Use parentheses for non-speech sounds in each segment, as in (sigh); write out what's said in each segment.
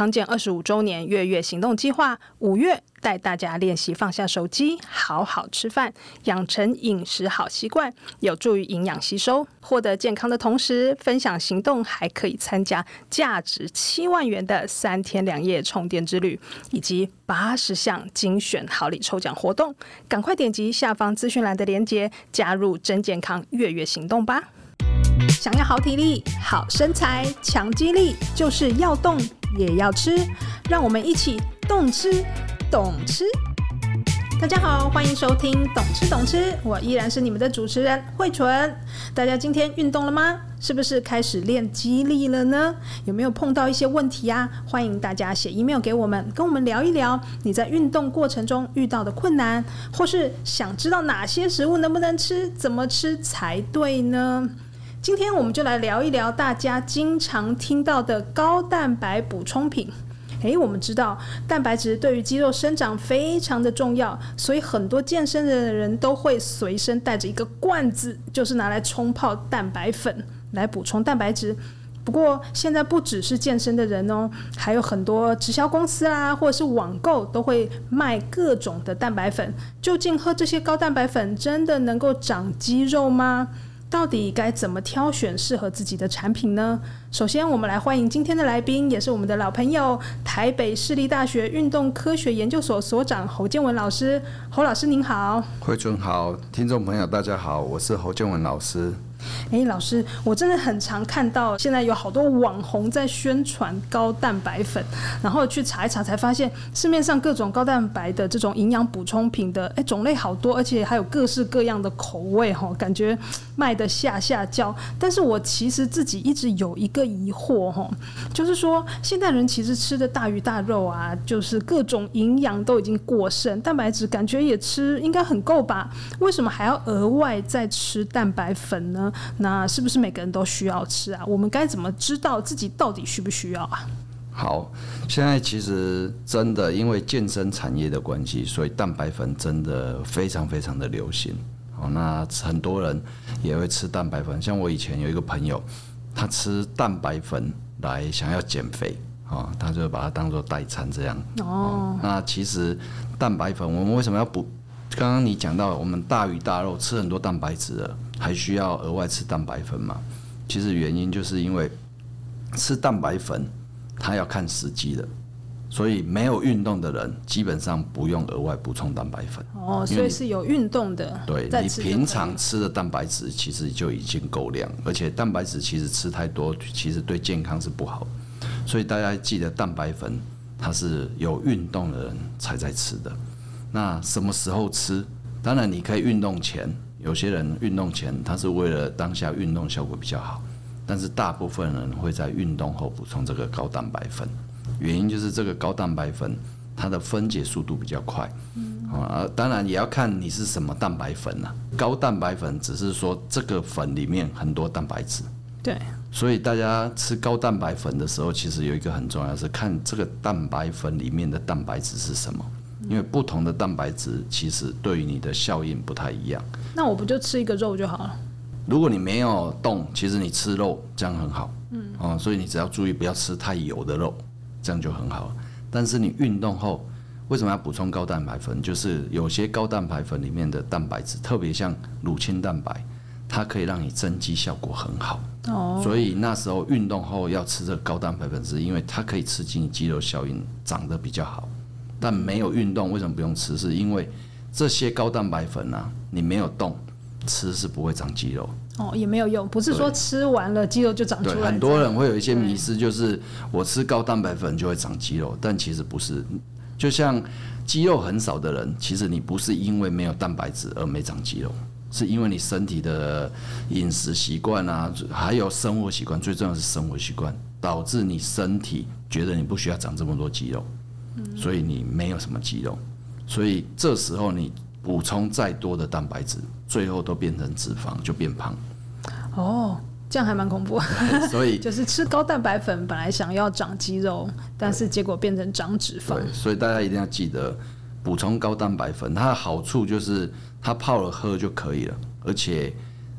康健二十五周年月月行动计划，五月带大家练习放下手机，好好吃饭，养成饮食好习惯，有助于营养吸收，获得健康的同时，分享行动还可以参加价值七万元的三天两夜充电之旅，以及八十项精选好礼抽奖活动。赶快点击下方资讯栏的链接，加入真健康月月行动吧！想要好体力、好身材、强肌力，就是要动也要吃。让我们一起动吃、懂吃。大家好，欢迎收听《懂吃懂吃》，我依然是你们的主持人慧纯。大家今天运动了吗？是不是开始练肌力了呢？有没有碰到一些问题呀？欢迎大家写 email 给我们，跟我们聊一聊你在运动过程中遇到的困难，或是想知道哪些食物能不能吃，怎么吃才对呢？今天我们就来聊一聊大家经常听到的高蛋白补充品。诶，我们知道蛋白质对于肌肉生长非常的重要，所以很多健身的人都会随身带着一个罐子，就是拿来冲泡蛋白粉来补充蛋白质。不过现在不只是健身的人哦，还有很多直销公司啊，或者是网购都会卖各种的蛋白粉。究竟喝这些高蛋白粉真的能够长肌肉吗？到底该怎么挑选适合自己的产品呢？首先，我们来欢迎今天的来宾，也是我们的老朋友，台北市立大学运动科学研究所所长侯建文老师。侯老师您好，慧君好，听众朋友大家好，我是侯建文老师。哎，老师，我真的很常看到现在有好多网红在宣传高蛋白粉，然后去查一查才发现市面上各种高蛋白的这种营养补充品的哎种类好多，而且还有各式各样的口味哈，感觉卖得下下焦。但是我其实自己一直有一个疑惑哈，就是说现代人其实吃的大鱼大肉啊，就是各种营养都已经过剩，蛋白质感觉也吃应该很够吧？为什么还要额外再吃蛋白粉呢？那是不是每个人都需要吃啊？我们该怎么知道自己到底需不需要啊？好，现在其实真的因为健身产业的关系，所以蛋白粉真的非常非常的流行。好，那很多人也会吃蛋白粉。像我以前有一个朋友，他吃蛋白粉来想要减肥，啊，他就把它当做代餐这样。哦，那其实蛋白粉我们为什么要补？刚刚你讲到我们大鱼大肉吃很多蛋白质了，还需要额外吃蛋白粉吗？其实原因就是因为吃蛋白粉，它要看时机的，所以没有运动的人基本上不用额外补充蛋白粉。哦，所以是有运动的。对，你平常吃的蛋白质其实就已经够量，而且蛋白质其实吃太多，其实对健康是不好。所以大家记得蛋白粉，它是有运动的人才在吃的。那什么时候吃？当然你可以运动前，有些人运动前他是为了当下运动效果比较好，但是大部分人会在运动后补充这个高蛋白粉，原因就是这个高蛋白粉它的分解速度比较快。啊，当然也要看你是什么蛋白粉啊。高蛋白粉只是说这个粉里面很多蛋白质。对。所以大家吃高蛋白粉的时候，其实有一个很重要的是看这个蛋白粉里面的蛋白质是什么。因为不同的蛋白质其实对于你的效应不太一样。那我不就吃一个肉就好了？如果你没有动，其实你吃肉这样很好。嗯，哦，所以你只要注意不要吃太油的肉，这样就很好。但是你运动后为什么要补充高蛋白粉？就是有些高蛋白粉里面的蛋白质，特别像乳清蛋白，它可以让你增肌效果很好。哦，所以那时候运动后要吃这个高蛋白粉，是因为它可以刺激你肌肉效应，长得比较好。但没有运动，为什么不用吃？是因为这些高蛋白粉啊，你没有动，吃是不会长肌肉。哦，也没有用，不是说吃完了肌肉就长出来。对，很多人会有一些迷失，就是我吃高蛋白粉就会长肌肉，但其实不是。就像肌肉很少的人，其实你不是因为没有蛋白质而没长肌肉，是因为你身体的饮食习惯啊，还有生活习惯，最重要的是生活习惯，导致你身体觉得你不需要长这么多肌肉。所以你没有什么肌肉，所以这时候你补充再多的蛋白质，最后都变成脂肪，就变胖。哦，这样还蛮恐怖。(laughs) 所以 (laughs) 就是吃高蛋白粉，本来想要长肌肉，但是结果变成长脂肪。对，所以大家一定要记得补充高蛋白粉，它的好处就是它泡了喝就可以了，而且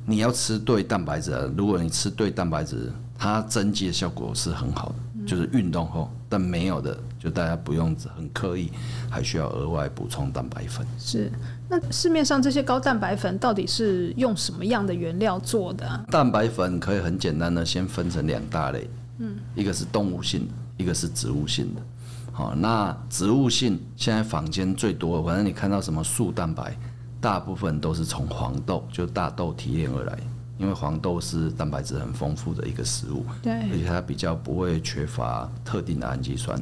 你要吃对蛋白质。如果你吃对蛋白质，它增肌的效果是很好的，就是运动后。但没有的就大家不用很刻意，还需要额外补充蛋白粉。是，那市面上这些高蛋白粉到底是用什么样的原料做的啊？蛋白粉可以很简单的先分成两大类，嗯，一个是动物性的，一个是植物性的。好，那植物性现在坊间最多，反正你看到什么素蛋白，大部分都是从黄豆，就大豆提炼而来。因为黄豆是蛋白质很丰富的一个食物，对，而且它比较不会缺乏特定的氨基酸，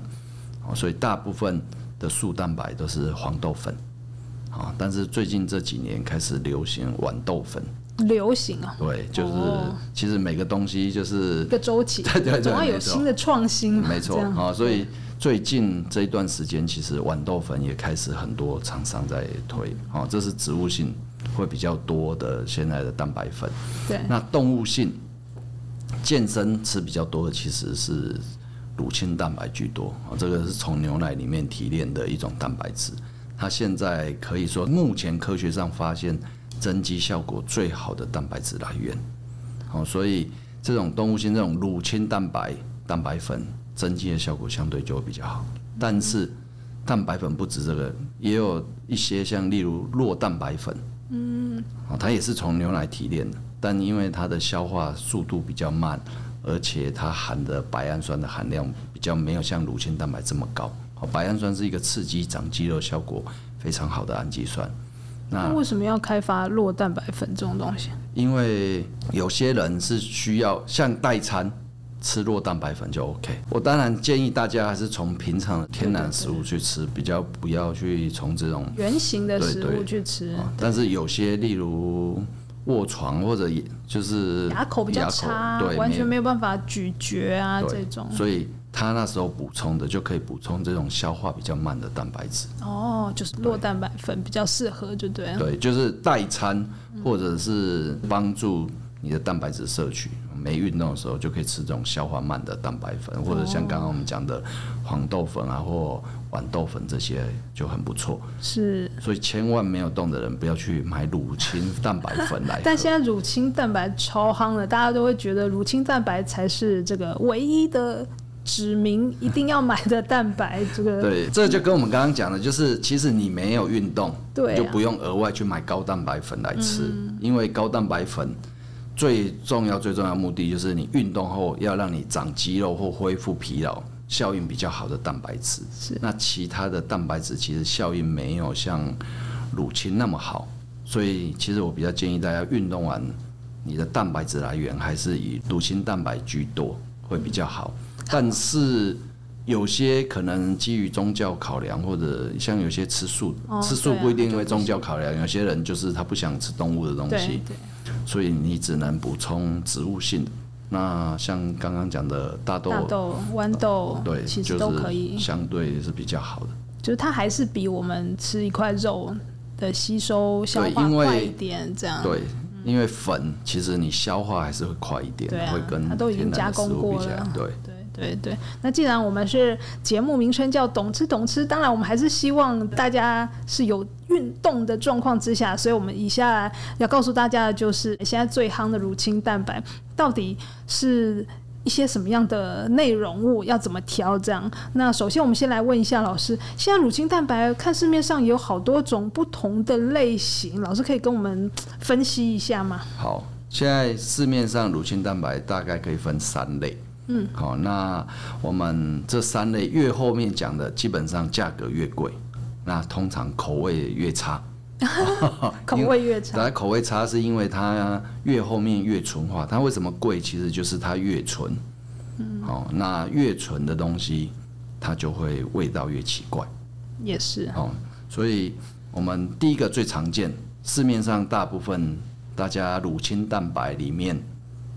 所以大部分的素蛋白都是黄豆粉，啊但是最近这几年开始流行豌豆粉，流行啊，对，就是其实每个东西就是一个周期，(laughs) 对对对，总要有新的创新，没错啊，所以。最近这一段时间，其实豌豆粉也开始很多厂商在推，哦，这是植物性会比较多的现在的蛋白粉。对，那动物性健身吃比较多的其实是乳清蛋白居多，哦，这个是从牛奶里面提炼的一种蛋白质，它现在可以说目前科学上发现增肌效果最好的蛋白质来源，好，所以这种动物性这种乳清蛋白蛋白粉。增肌的效果相对就会比较好，但是蛋白粉不止这个，也有一些像例如弱蛋白粉，嗯，它也是从牛奶提炼的，但因为它的消化速度比较慢，而且它含的白氨酸的含量比较没有像乳清蛋白这么高。白氨酸是一个刺激长肌肉效果非常好的氨基酸。那为什么要开发酪蛋白粉这种东西？因为有些人是需要像代餐。吃弱蛋白粉就 OK。我当然建议大家还是从平常的天然食物去吃，比较不要去从这种圆形的食物去吃。但是有些例如卧床或者就是牙口比较差，对，完全没有办法咀嚼啊这种。所以他那时候补充的就可以补充这种消化比较慢的蛋白质。哦，就是弱蛋白粉比较适合，就对。对，就是代餐或者是帮助你的蛋白质摄取。没运动的时候就可以吃这种消化慢的蛋白粉，或者像刚刚我们讲的黄豆粉啊，或豌豆粉这些就很不错。是，所以千万没有动的人不要去买乳清蛋白粉来。(laughs) 但现在乳清蛋白超夯了，大家都会觉得乳清蛋白才是这个唯一的指明一定要买的蛋白。这个对，这就跟我们刚刚讲的，就是其实你没有运动，对、啊，就不用额外去买高蛋白粉来吃，嗯、因为高蛋白粉。最重要、最重要的目的就是你运动后要让你长肌肉或恢复疲劳，效应比较好的蛋白质。是。那其他的蛋白质其实效应没有像乳清那么好，所以其实我比较建议大家运动完，你的蛋白质来源还是以乳清蛋白居多，会比较好。(laughs) 但是有些可能基于宗教考量，或者像有些吃素，哦、吃素不一定因为宗教考量，有些人就是他不想吃动物的东西。所以你只能补充植物性的，那像刚刚讲的大豆、大豆、豌豆，对，其实都可以，相对是比较好的。就是它还是比我们吃一块肉的吸收消化快一点，这样。对，因为粉其实你消化还是会快一点，会跟它都已经加工过了，对。对对，那既然我们是节目名称叫“懂吃懂吃”，当然我们还是希望大家是有运动的状况之下，所以我们以下要告诉大家的就是，现在最夯的乳清蛋白到底是一些什么样的内容物，要怎么调？这样，那首先我们先来问一下老师，现在乳清蛋白看市面上有好多种不同的类型，老师可以跟我们分析一下吗？好，现在市面上乳清蛋白大概可以分三类。嗯，好，那我们这三类越后面讲的，基本上价格越贵，那通常口味越差，(laughs) 口味越差。来，口味差是因为它越后面越纯化，它为什么贵？其实就是它越纯。嗯，好，那越纯的东西，它就会味道越奇怪。也是。哦，所以我们第一个最常见，市面上大部分大家乳清蛋白里面。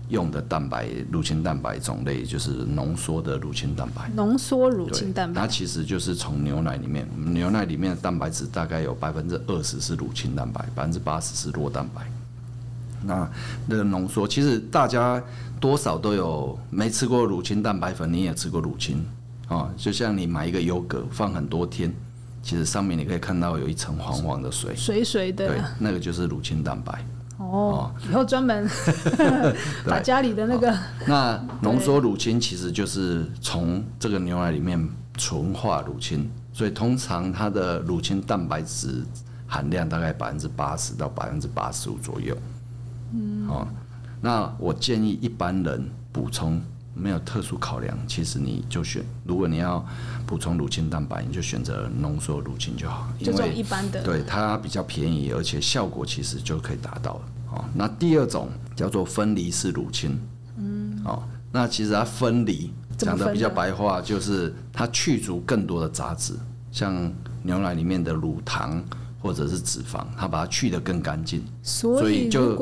用的蛋白乳清蛋白种类就是浓缩的乳清蛋白，浓缩乳清蛋白，它其实就是从牛奶里面，牛奶里面的蛋白质大概有百分之二十是乳清蛋白，百分之八十是酪蛋白。那那个浓缩，其实大家多少都有没吃过乳清蛋白粉，你也吃过乳清。啊，就像你买一个优格放很多天，其实上面你可以看到有一层黄黄的水，水水的，对，那个就是乳清蛋白。哦，以后专门 (laughs) 把家里的那个那浓缩乳清其实就是从这个牛奶里面纯化乳清，所以通常它的乳清蛋白质含量大概百分之八十到百分之八十五左右。嗯，哦，那我建议一般人补充没有特殊考量，其实你就选，如果你要补充乳清蛋白，你就选择浓缩乳清就好，因为一般的，对它比较便宜，而且效果其实就可以达到了。哦，那第二种叫做分离式乳清，嗯，哦，那其实它分离讲的比较白话，就是它去除更多的杂质，像牛奶里面的乳糖。或者是脂肪，它把它去得更干净，所以就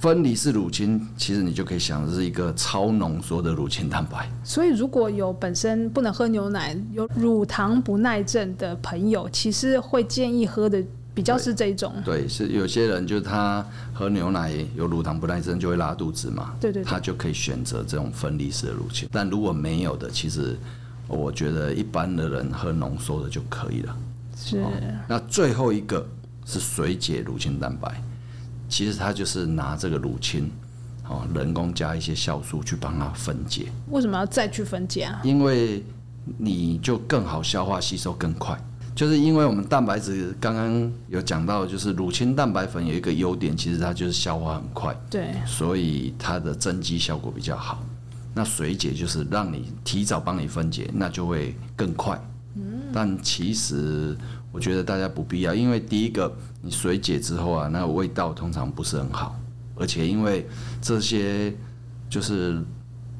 分离式乳清，其实你就可以想的是一个超浓缩的乳清蛋白。所以如果有本身不能喝牛奶、有乳糖不耐症的朋友，其实会建议喝的比较是这种。对，对，是有些人就是他喝牛奶有乳糖不耐症就会拉肚子嘛，对对，对，他就可以选择这种分离式的乳清。但如果没有的，其实我觉得一般的人喝浓缩的就可以了。是、哦，那最后一个是水解乳清蛋白，其实它就是拿这个乳清，哦，人工加一些酵素去帮它分解。为什么要再去分解啊？因为你就更好消化吸收更快，就是因为我们蛋白质刚刚有讲到，就是乳清蛋白粉有一个优点，其实它就是消化很快，对，所以它的增肌效果比较好。那水解就是让你提早帮你分解，那就会更快。但其实我觉得大家不必要，因为第一个你水解之后啊，那个味道通常不是很好，而且因为这些就是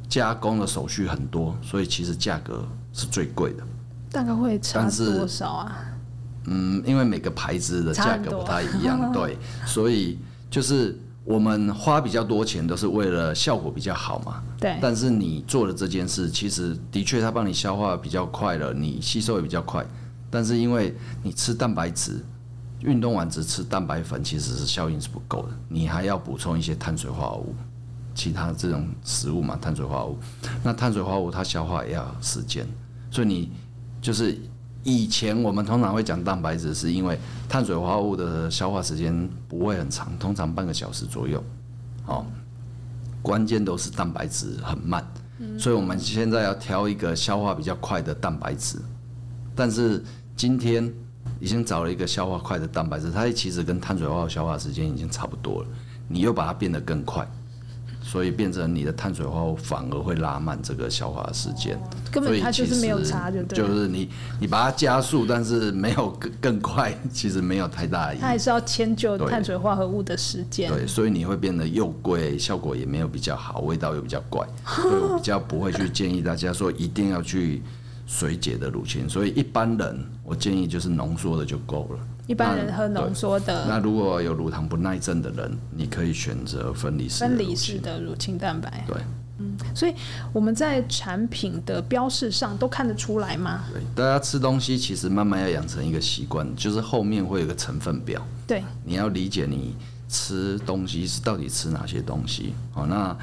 加工的手续很多，所以其实价格是最贵的。大概会差多少啊？嗯，因为每个牌子的价格不太一样，(laughs) 对，所以就是。我们花比较多钱都是为了效果比较好嘛。对。但是你做的这件事，其实的确它帮你消化比较快了，你吸收也比较快。但是因为你吃蛋白质，运动完只吃蛋白粉，其实是效应是不够的。你还要补充一些碳水化合物，其他这种食物嘛，碳水化合物。那碳水化合物它消化也要时间，所以你就是。以前我们通常会讲蛋白质，是因为碳水化合物的消化时间不会很长，通常半个小时左右。哦，关键都是蛋白质很慢，所以我们现在要挑一个消化比较快的蛋白质。但是今天已经找了一个消化快的蛋白质，它其实跟碳水化合物消化时间已经差不多了，你又把它变得更快。所以变成你的碳水化合物反而会拉慢这个消化的时间，根本它就是没有差，就对。就是你你把它加速，但是没有更更快，其实没有太大意义。它还是要迁就碳水化合物的时间。对，所以你会变得又贵，效果也没有比较好，味道又比较怪。(laughs) 所以我比较不会去建议大家说一定要去水解的乳清。所以一般人我建议就是浓缩的就够了。一般人喝浓缩的。那如果有乳糖不耐症的人，你可以选择分离式分离式的乳清蛋白。对，嗯，所以我们在产品的标示上都看得出来吗？对，大家吃东西其实慢慢要养成一个习惯，就是后面会有个成分表。对，你要理解你吃东西是到底吃哪些东西。好，那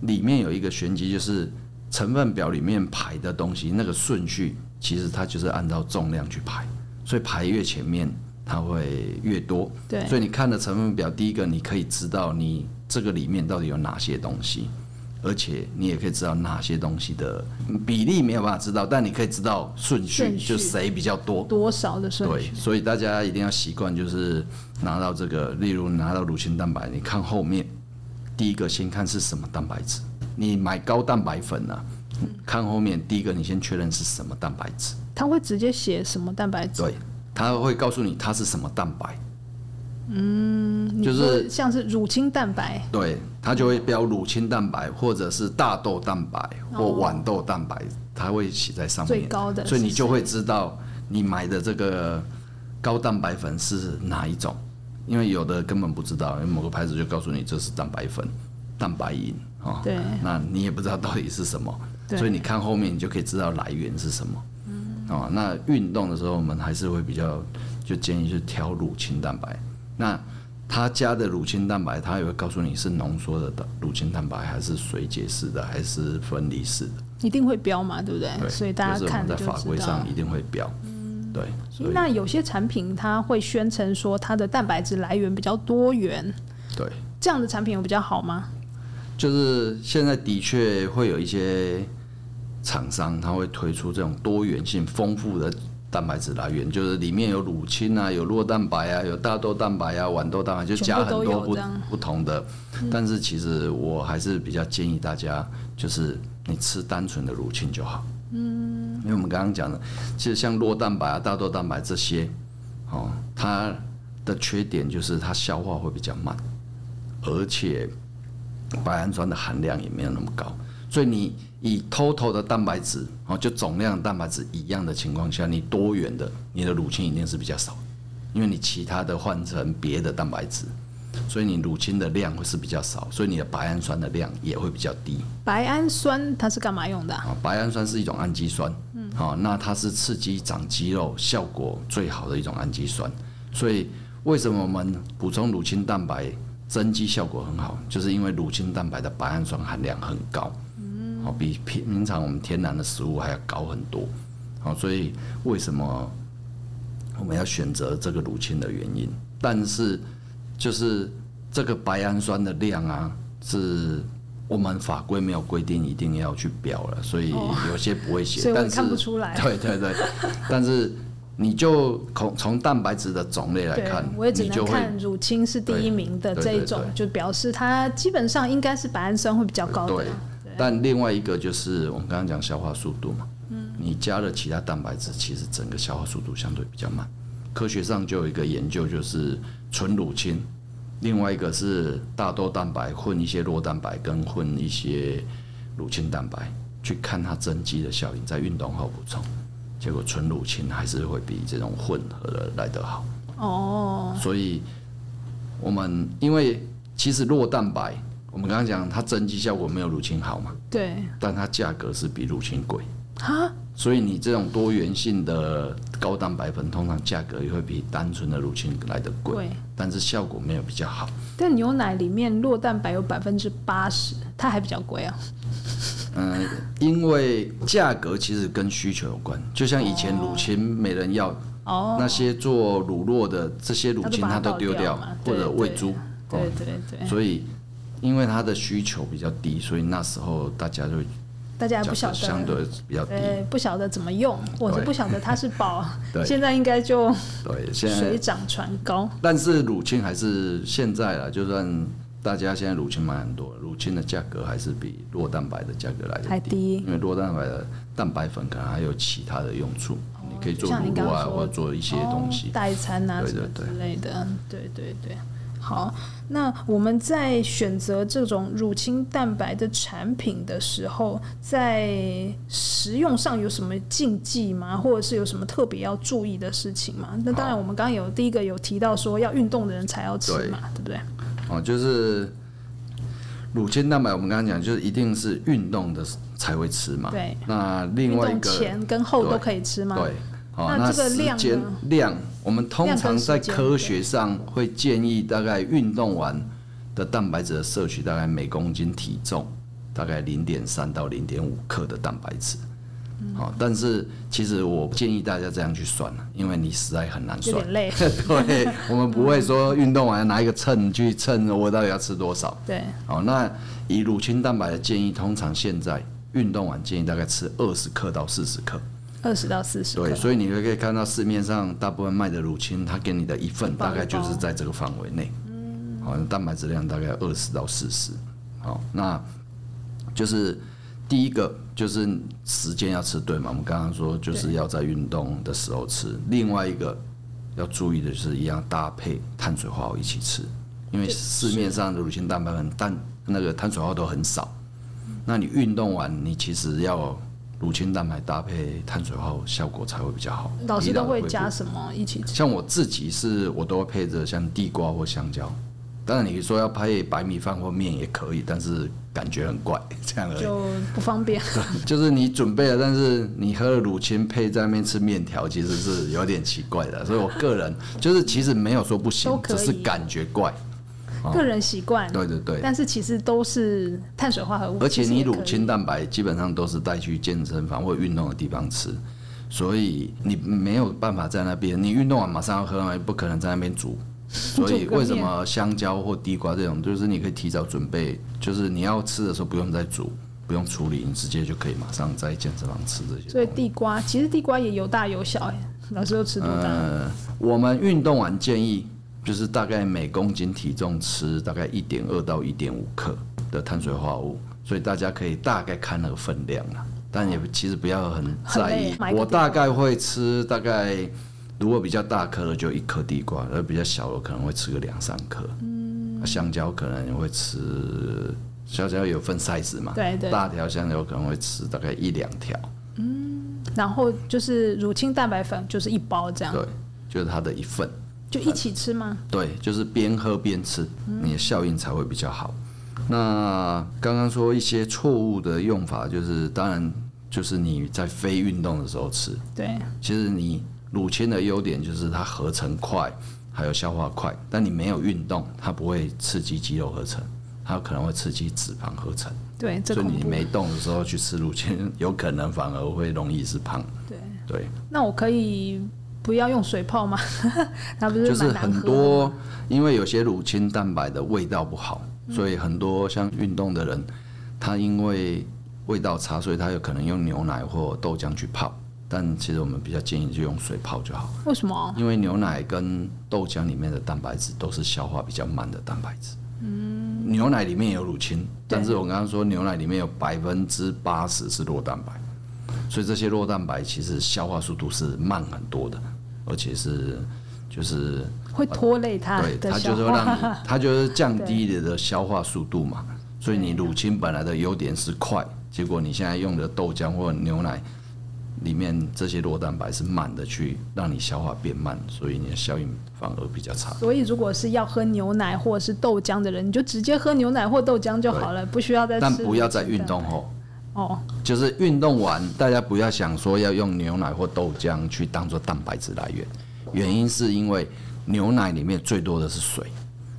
里面有一个玄机，就是成分表里面排的东西那个顺序，其实它就是按照重量去排。所以排越前面，它会越多。对，所以你看的成分表，第一个你可以知道你这个里面到底有哪些东西，而且你也可以知道哪些东西的比例没有办法知道，但你可以知道顺序，就谁比较多，多少的顺序。对，所以大家一定要习惯，就是拿到这个，例如拿到乳清蛋白，你看后面，第一个先看是什么蛋白质。你买高蛋白粉呢、啊，看后面第一个你先确认是什么蛋白质。他会直接写什么蛋白质？对，他会告诉你它是什么蛋白。嗯，就是像是乳清蛋白。对，它就会标乳清蛋白，或者是大豆蛋白或豌豆蛋白，它会写在上面。最高的，所以你就会知道你买的这个高蛋白粉是哪一种，因为有的根本不知道，因为某个牌子就告诉你这是蛋白粉、蛋白饮啊。对，那你也不知道到底是什么，所以你看后面你就可以知道来源是什么。嗯哦，那运动的时候，我们还是会比较就建议去挑乳清蛋白。那他加的乳清蛋白，他也会告诉你是浓缩的乳清蛋白，还是水解式的，还是分离式的，一定会标嘛，对不对？对，所以大家看在法规上一定会标。嗯，对。那有些产品它会宣称说它的蛋白质来源比较多元，对，这样的产品有比较好吗？就是现在的确会有一些厂商，他会推出这种多元性丰富的蛋白质来源，就是里面有乳清啊，有酪蛋白啊，有大豆蛋白啊，豌豆蛋白，就加很多不不同的。但是其实我还是比较建议大家，就是你吃单纯的乳清就好。嗯，因为我们刚刚讲的，其实像酪蛋白啊、大豆蛋白这些，哦，它的缺点就是它消化会比较慢，而且白氨酸的含量也没有那么高。所以你以 total 的蛋白质，哦，就总量蛋白质一样的情况下，你多元的，你的乳清一定是比较少，因为你其他的换成别的蛋白质。所以你乳清的量会是比较少，所以你的白氨酸的量也会比较低。白氨酸它是干嘛用的？啊，白氨酸是一种氨基酸，嗯，好，那它是刺激长肌肉效果最好的一种氨基酸。所以为什么我们补充乳清蛋白增肌效果很好？就是因为乳清蛋白的白氨酸含量很高，嗯，好，比平平常我们天然的食物还要高很多。好，所以为什么我们要选择这个乳清的原因？但是就是这个白氨酸的量啊，是我们法规没有规定一定要去标了，所以有些不会写，所以我看不出来。对对对，但是你就从从蛋白质的种类来看，我也只能看乳清是第一名的这一种，就表示它基本上应该是白氨酸会比较高的。对，但另外一个就是我们刚刚讲消化速度嘛，嗯，你加了其他蛋白质，其实整个消化速度相对比较慢。科学上就有一个研究，就是纯乳清，另外一个是大豆蛋白混一些酪蛋白跟混一些乳清蛋白，去看它增肌的效应，在运动后补充，结果纯乳清还是会比这种混合的来得好。哦，所以我们因为其实弱蛋白，我们刚刚讲它增肌效果没有乳清好嘛，对，但它价格是比乳清贵。哈？所以你这种多元性的高蛋白粉，通常价格也会比单纯的乳清来得贵，但是效果没有比较好。但牛奶里面酪蛋白有百分之八十，它还比较贵啊。嗯，因为价格其实跟需求有关，就像以前乳清没人要，哦，那些做乳酪的这些乳清它都丢掉，或者喂猪，对对对。所以因为它的需求比较低，所以那时候大家就。大家还不晓得，相对比较低，不晓得怎么用，我是不晓得它是宝，(laughs) 现在应该就对，现在水涨船高。但是乳清还是现在啊，就算大家现在乳清买很多，乳清的价格还是比弱蛋白的价格来的低，因为弱蛋白的蛋白粉可能还有其他的用处，你可以做乳酪啊，或者做一些东西，代餐啊对对对之类的，对对对。好，那我们在选择这种乳清蛋白的产品的时候，在食用上有什么禁忌吗？或者是有什么特别要注意的事情吗？那当然，我们刚刚有第一个有提到说要运动的人才要吃嘛，对，对不对？哦，就是乳清蛋白，我们刚刚讲就是一定是运动的才会吃嘛。对。那另外一个前跟后都可以吃吗？对。哦，那这个量量，我们通常在科学上会建议，大概运动完的蛋白质的摄取，大概每公斤体重大概零点三到零点五克的蛋白质。好，但是其实我建议大家这样去算了，因为你实在很难算。累。(laughs) 对，(laughs) 我们不会说运动完要拿一个秤去称我到底要吃多少。对。好，那以乳清蛋白的建议，通常现在运动完建议大概吃二十克到四十克。二十到四十。对，所以你可以看到市面上大部分卖的乳清，它给你的一份大概就是在这个范围内。嗯。好，蛋白质量大概二十到四十。好，那就是第一个就是时间要吃对嘛，我们刚刚说就是要在运动的时候吃。另外一个要注意的就是一样搭配碳水化合物一起吃，因为市面上的乳清蛋白粉但那个碳水化合物都很少。那你运动完，你其实要。乳清蛋白搭配碳水化合物效果才会比较好。老师都会加什么一起吃？像我自己是，我都会配着像地瓜或香蕉。当然你说要配白米饭或面也可以，但是感觉很怪，这样而已。就不方便。(laughs) 就是你准备了，但是你喝了乳清配在那边吃面条，其实是有点奇怪的。所以我个人就是其实没有说不行，只是感觉怪。个人习惯，对对对，但是其实都是碳水化合物，而且你乳清蛋白基本上都是带去健身房或运动的地方吃，所以你没有办法在那边，你运动完马上要喝，不可能在那边煮所以为什么香蕉或地瓜这种，就是你可以提早准备，就是你要吃的时候不用再煮，不用处理，你直接就可以马上在健身房吃这些。所以地瓜其实地瓜也有大有小哎，老师都吃多大？呃，我们运动完建议就是大概每公斤体重吃大概一点二到一点五克的碳水化合物，所以大家可以大概看那个分量啊，但也其实不要很在意。我大概会吃大概。如果比较大颗的就一颗地瓜，而比较小的可能会吃个两三颗。嗯，香蕉可能会吃，香蕉有分 size 嘛？对对。大条香蕉可能会吃大概一两条。嗯，然后就是乳清蛋白粉就是一包这样。对，就是它的一份。就一起吃吗？对，就是边喝边吃，你的效应才会比较好。嗯、那刚刚说一些错误的用法，就是当然就是你在非运动的时候吃。对，其实你。乳清的优点就是它合成快，还有消化快。但你没有运动，它不会刺激肌肉合成，它可能会刺激脂肪合成。对，所以你没动的时候去吃乳清，有可能反而会容易是胖。对对。那我可以不要用水泡吗？(laughs) 它不是就是很多，因为有些乳清蛋白的味道不好，所以很多像运动的人，他因为味道差，所以他有可能用牛奶或豆浆去泡。但其实我们比较建议就用水泡就好。为什么？因为牛奶跟豆浆里面的蛋白质都是消化比较慢的蛋白质。嗯。牛奶里面有乳清，但是我刚刚说牛奶里面有百分之八十是酪蛋白，所以这些酪蛋白其实消化速度是慢很多的，而且是就是会拖累它。对，它就是让你，(laughs) 它就是降低你的消化速度嘛。所以你乳清本来的优点是快，结果你现在用的豆浆或牛奶。里面这些酪蛋白是慢的，去让你消化变慢，所以你的效应反而比较差。所以如果是要喝牛奶或者是豆浆的人，你就直接喝牛奶或豆浆就好了，不需要再吃。但不要在运动后。哦。就是运动完，大家不要想说要用牛奶或豆浆去当做蛋白质来源，原因是因为牛奶里面最多的是水，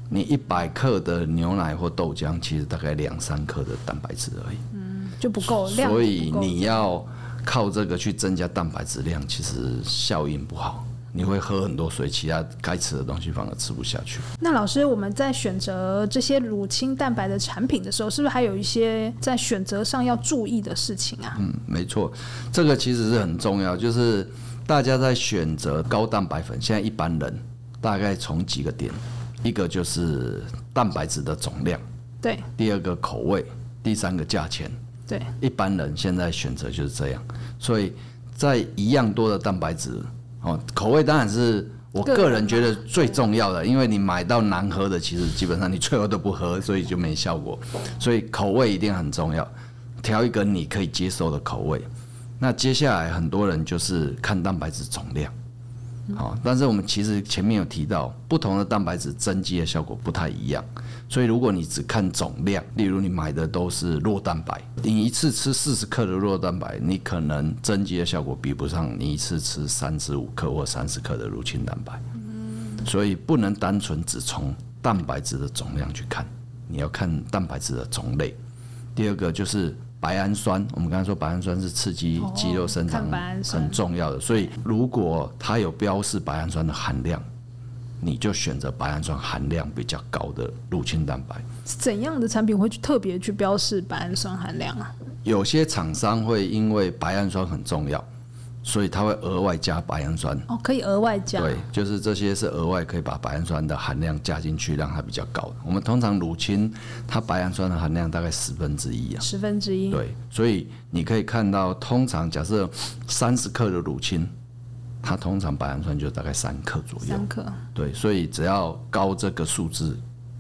你一百克的牛奶或豆浆其实大概两三克的蛋白质而已，嗯，就不够量。所以你要。靠这个去增加蛋白质量，其实效应不好。你会喝很多水，其他该吃的东西反而吃不下去。那老师，我们在选择这些乳清蛋白的产品的时候，是不是还有一些在选择上要注意的事情啊？嗯，没错，这个其实是很重要。就是大家在选择高蛋白粉，现在一般人大概从几个点，一个就是蛋白质的总量，对；第二个口味，第三个价钱。对，一般人现在选择就是这样，所以在一样多的蛋白质，哦，口味当然是我个人觉得最重要的，因为你买到难喝的，其实基本上你最后都不喝，所以就没效果。所以口味一定很重要，调一个你可以接受的口味。那接下来很多人就是看蛋白质总量。好，但是我们其实前面有提到，不同的蛋白质增肌的效果不太一样，所以如果你只看总量，例如你买的都是弱蛋白，你一次吃四十克的弱蛋白，你可能增肌的效果比不上你一次吃三十五克或三十克的乳清蛋白。所以不能单纯只从蛋白质的总量去看，你要看蛋白质的种类。第二个就是。白氨酸，我们刚才说白氨酸是刺激肌肉生长很重要的，所以如果它有标示白氨酸的含量，你就选择白氨酸含量比较高的乳清蛋白。怎样的产品会去特别去标示白氨酸含量啊？有些厂商会因为白氨酸很重要。所以它会额外加白氨酸哦，可以额外加。对，就是这些是额外可以把白氨酸的含量加进去，让它比较高。我们通常乳清它白氨酸的含量大概十分之一啊，十分之一。对，所以你可以看到，通常假设三十克的乳清，它通常白氨酸就大概三克左右。三克。对，所以只要高这个数字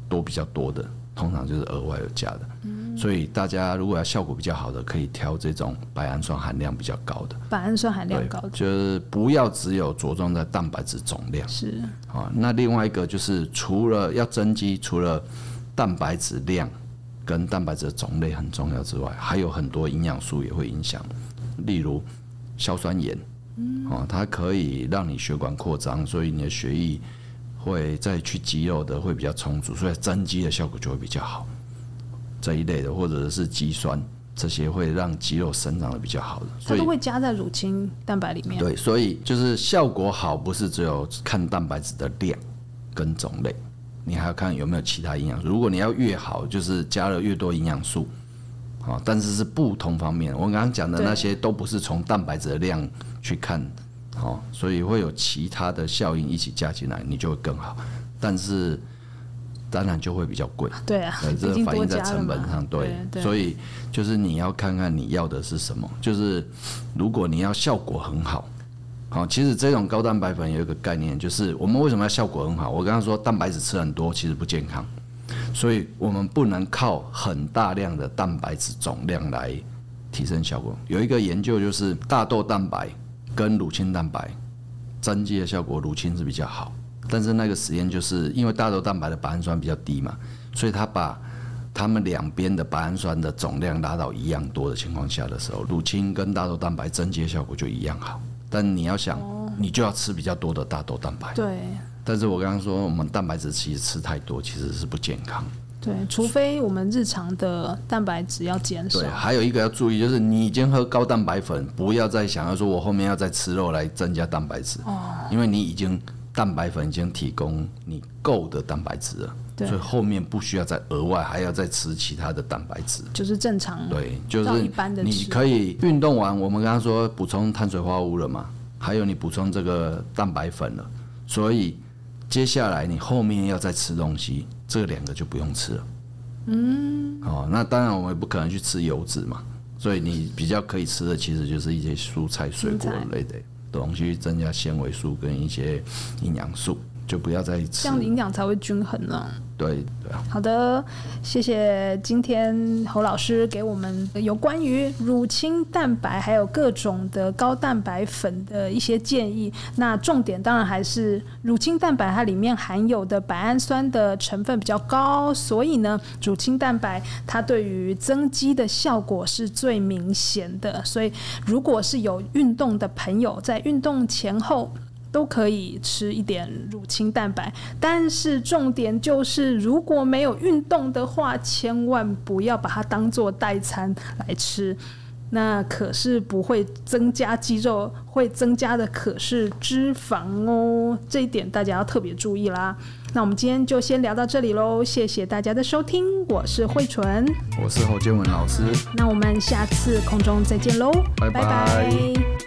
多比较多的，通常就是额外有加的。嗯所以大家如果要效果比较好的，可以挑这种白氨酸含量比较高的。白氨酸含量高的，就是不要只有着重在蛋白质总量。是。啊，那另外一个就是除了要增肌，除了蛋白质量跟蛋白质的种类很重要之外，还有很多营养素也会影响，例如硝酸盐，啊，它可以让你血管扩张，所以你的血液会再去肌肉的会比较充足，所以增肌的效果就会比较好。这一类的，或者是肌酸，这些会让肌肉生长的比较好的，它都会加在乳清蛋白里面。对，所以就是效果好，不是只有看蛋白质的量跟种类，你还要看有没有其他营养素。如果你要越好，就是加了越多营养素，啊，但是是不同方面。我刚刚讲的那些都不是从蛋白质的量去看，哦，所以会有其他的效应一起加进来，你就会更好。但是当然就会比较贵，对啊，(laughs) 这个反映在成本上，对，对，所以就是你要看看你要的是什么。就是如果你要效果很好，好，其实这种高蛋白粉有一个概念，就是我们为什么要效果很好？我刚刚说蛋白质吃很多其实不健康，所以我们不能靠很大量的蛋白质总量来提升效果。有一个研究就是大豆蛋白跟乳清蛋白增肌的效果，乳清是比较好。但是那个实验就是因为大豆蛋白的白氨酸比较低嘛，所以他把他们两边的白氨酸的总量拉到一样多的情况下的时候，乳清跟大豆蛋白增肌效果就一样好。但你要想，你就要吃比较多的大豆蛋白。对。但是我刚刚说，我们蛋白质其实吃太多其实是不健康。对，除非我们日常的蛋白质要减少。对，还有一个要注意，就是你已经喝高蛋白粉，不要再想要说我后面要再吃肉来增加蛋白质。哦。因为你已经。蛋白粉已经提供你够的蛋白质了，所以后面不需要再额外还要再吃其他的蛋白质，就是正常。对，就是你可以运动完，我们刚刚说补充碳水化合物了嘛，还有你补充这个蛋白粉了，所以接下来你后面要再吃东西，这两个就不用吃了。嗯，哦，那当然我们也不可能去吃油脂嘛，所以你比较可以吃的其实就是一些蔬菜、水果类的。东西增加纤维素跟一些营养素，就不要再吃，这样营养才会均衡呢。对对啊。好的，谢谢今天侯老师给我们有关于乳清蛋白还有各种的高蛋白粉的一些建议。那重点当然还是乳清蛋白它里面含有的白氨酸的成分比较高，所以呢，乳清蛋白它对于增肌的效果是最明显的。所以如果是有运动的朋友，在运动前后。都可以吃一点乳清蛋白，但是重点就是，如果没有运动的话，千万不要把它当做代餐来吃，那可是不会增加肌肉，会增加的可是脂肪哦，这一点大家要特别注意啦。那我们今天就先聊到这里喽，谢谢大家的收听，我是慧纯，我是侯建文老师，那我们下次空中再见喽，拜拜。拜拜。